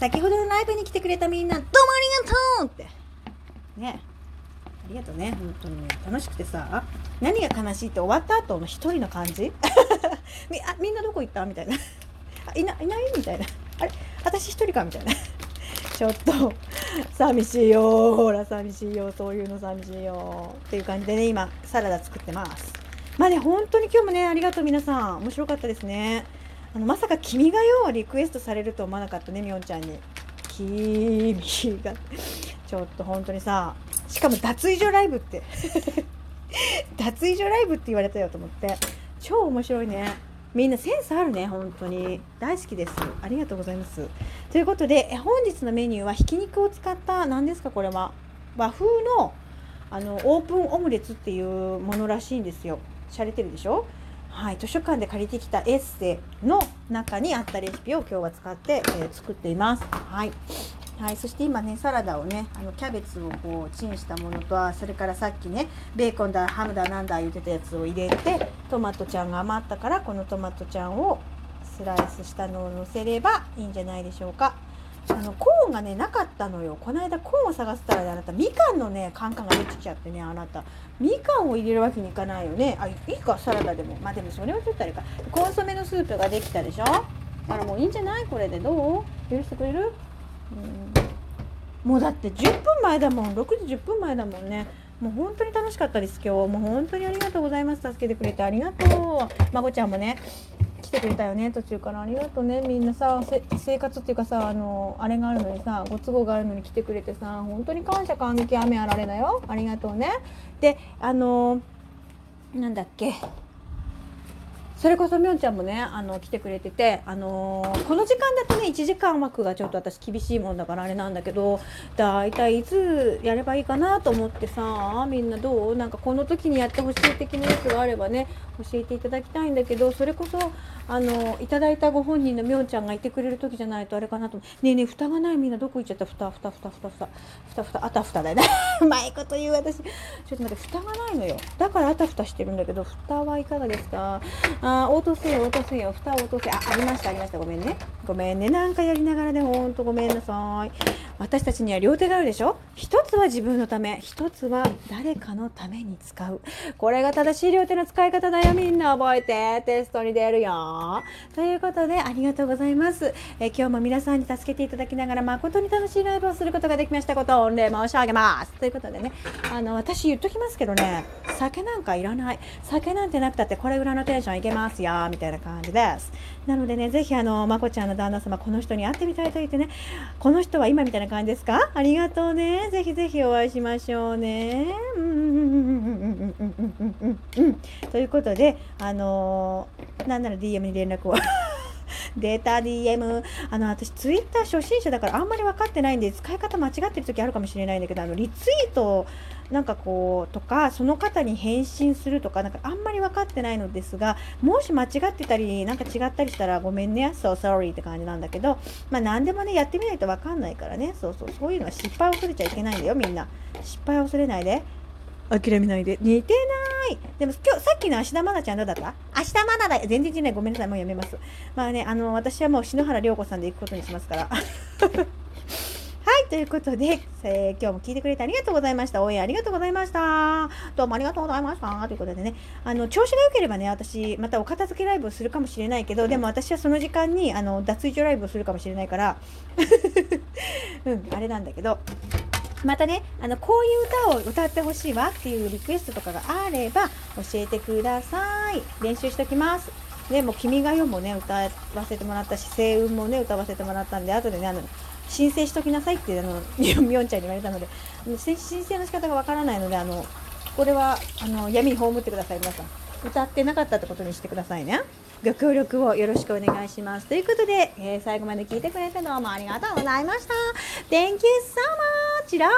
先ほどのライブに来てくれたみんなどうもありがとうって。ね。ありがとうね本当にね。楽しくてさ何が悲しいって終わった後の一人の感じ？みあみんなどこ行った？みたいな。あいないない？みたいな。あれ？私一人か？みたいな。ちょっと寂しいよ。ほら寂しいよ。そういうの寂しいよ。っていう感じでね今サラダ作ってます。まあね本当に今日もねありがとう皆さん。面白かったですね。あのまさか「君がよ」リクエストされると思わなかったねみおんちゃんに「君が」ちょっと本当にさしかも脱衣所ライブって。脱衣所ライブって言われたよと思って。超面白いね。みんなセンスあるね本当に。大好きです。ありがとうございます。ということで本日のメニューはひき肉を使った何ですかこれは。和風のあのオープンオムレツっていうものらしいんですよ。洒落てるでしょ？はい、図書館で借りてきたエッセイの中にあったレシピを今日は使って、えー、作っています。はいはい、そして今ねサラダをねあのキャベツをこうチンしたものとそれからさっきねベーコンだハムだなんだ言ってたやつを入れてトマトちゃんが余ったからこのトマトちゃんをスライスしたのをのせればいいんじゃないでしょうか。あのコーンがねなかったのよ。この間コーンを探したらねあなたみかんのねカンカンが出てきちゃってねあなた。みかんを入れるわけにいかないよね。あいいかサラダでも。まあでもそれはちょっとあれか。コンソメのスープができたでしょ？あらもういいんじゃない？これでどう？許してくれる？うん。もうだって10分前だもん。6時10分前だもんね。もう本当に楽しかったです今日。もう本当にありがとうございます。助けてくれてありがとう。まこちゃんもね。来てくれたよね途中から。ありがとうねみんなさ生活っていうかさあのあれがあるのにさご都合があるのに来てくれてさ本当に感謝感激雨あられだよ。ありがとうね。であのなんだっけ。それこそみょんちゃんもねあの来てくれてて、あのー、この時間だとね1時間枠がちょっと私厳しいもんだからあれなんだけどだいたいいつやればいいかなと思ってさみんなどう？なんかこの時にやってほしい的なやつがあればね教えていただきたいんだけどそれこそあのいただいたご本人のみょんちゃんがいてくれる時じゃないとあれかなとねえねえ蓋がない。みんなどこ行っちゃった？蓋蓋蓋蓋蓋蓋蓋あたふただよね。うまいこと言う私。ちょっと待って蓋がないのよ。だからあたふたしてるんだけど蓋はいかがですか？あ応答せよ応答せよ。蓋応答せ。あありましたありました。ごめんね。ごめんね。なんかやりながらねほんとごめんなさい。私たちには両手があるでしょ？一つは自分のため。一つは誰かのために使う。これが正しい両手の使い方だよみんな。覚えて。テストに出るよ。ということでありがとうございます、え今日も皆さんに助けていただきながら誠に楽しいライブをすることができましたことを御礼申し上げます。ということでねあの私言っときますけどね酒なんかいらない。酒なんてなくたってこれぐらいのテンションいけます。ますよみたいな感じです。なのでね是非あのまこちゃんの旦那様この人に会ってみたいと言ってねこの人は今みたいな感じですかありがとうねぜひぜひお会いしましょうねということであのー、なんなら DM に連絡を。データ DM あの私ツイッター初心者だからあんまり分かってないんで使い方間違ってる時あるかもしれないんだけどあのリツイートなんかこうとかその方に返信するとかなんかあんまり分かってないのですがもし間違ってたりなんか違ったりしたらごめんね so sorry って感じなんだけどまあ何でもねやってみないと分かんないからね。そうそうそういうのは失敗を恐れちゃいけないんだよみんな。失敗を恐れないで。諦めないで。似てないでも今日さっきの芦田愛菜ちゃんどうだった？芦田愛菜だ。全然違うごめんなさい。もうやめます。まあねあの私はもう篠原涼子さんで行くことにしますから。はい、ということで、えー、今日も聞いてくれてありがとうございました。応援ありがとうございました。どうもありがとうございました。ということでね、あの、調子が良ければね、私、またお片付けライブをするかもしれないけど、でも私はその時間に、あの、脱衣所ライブをするかもしれないから、うん、あれなんだけど、またねあのこういう歌を歌ってほしいわっていうリクエストとかがあれば教えてください。練習しときます。でも「君が代」もね歌わせてもらったし「星雲」もね歌わせてもらったんで後でねあの申請しときなさいってあのみょんちゃんに言われたので申請の仕方がわからないのであのこれはあの闇に葬ってください皆さん。歌ってなかったってことにしてくださいね。ご協力をよろしくお願いします。ということで、えー、最後まで聞いてくれてどうもありがとうございました。Thank you so much! チラ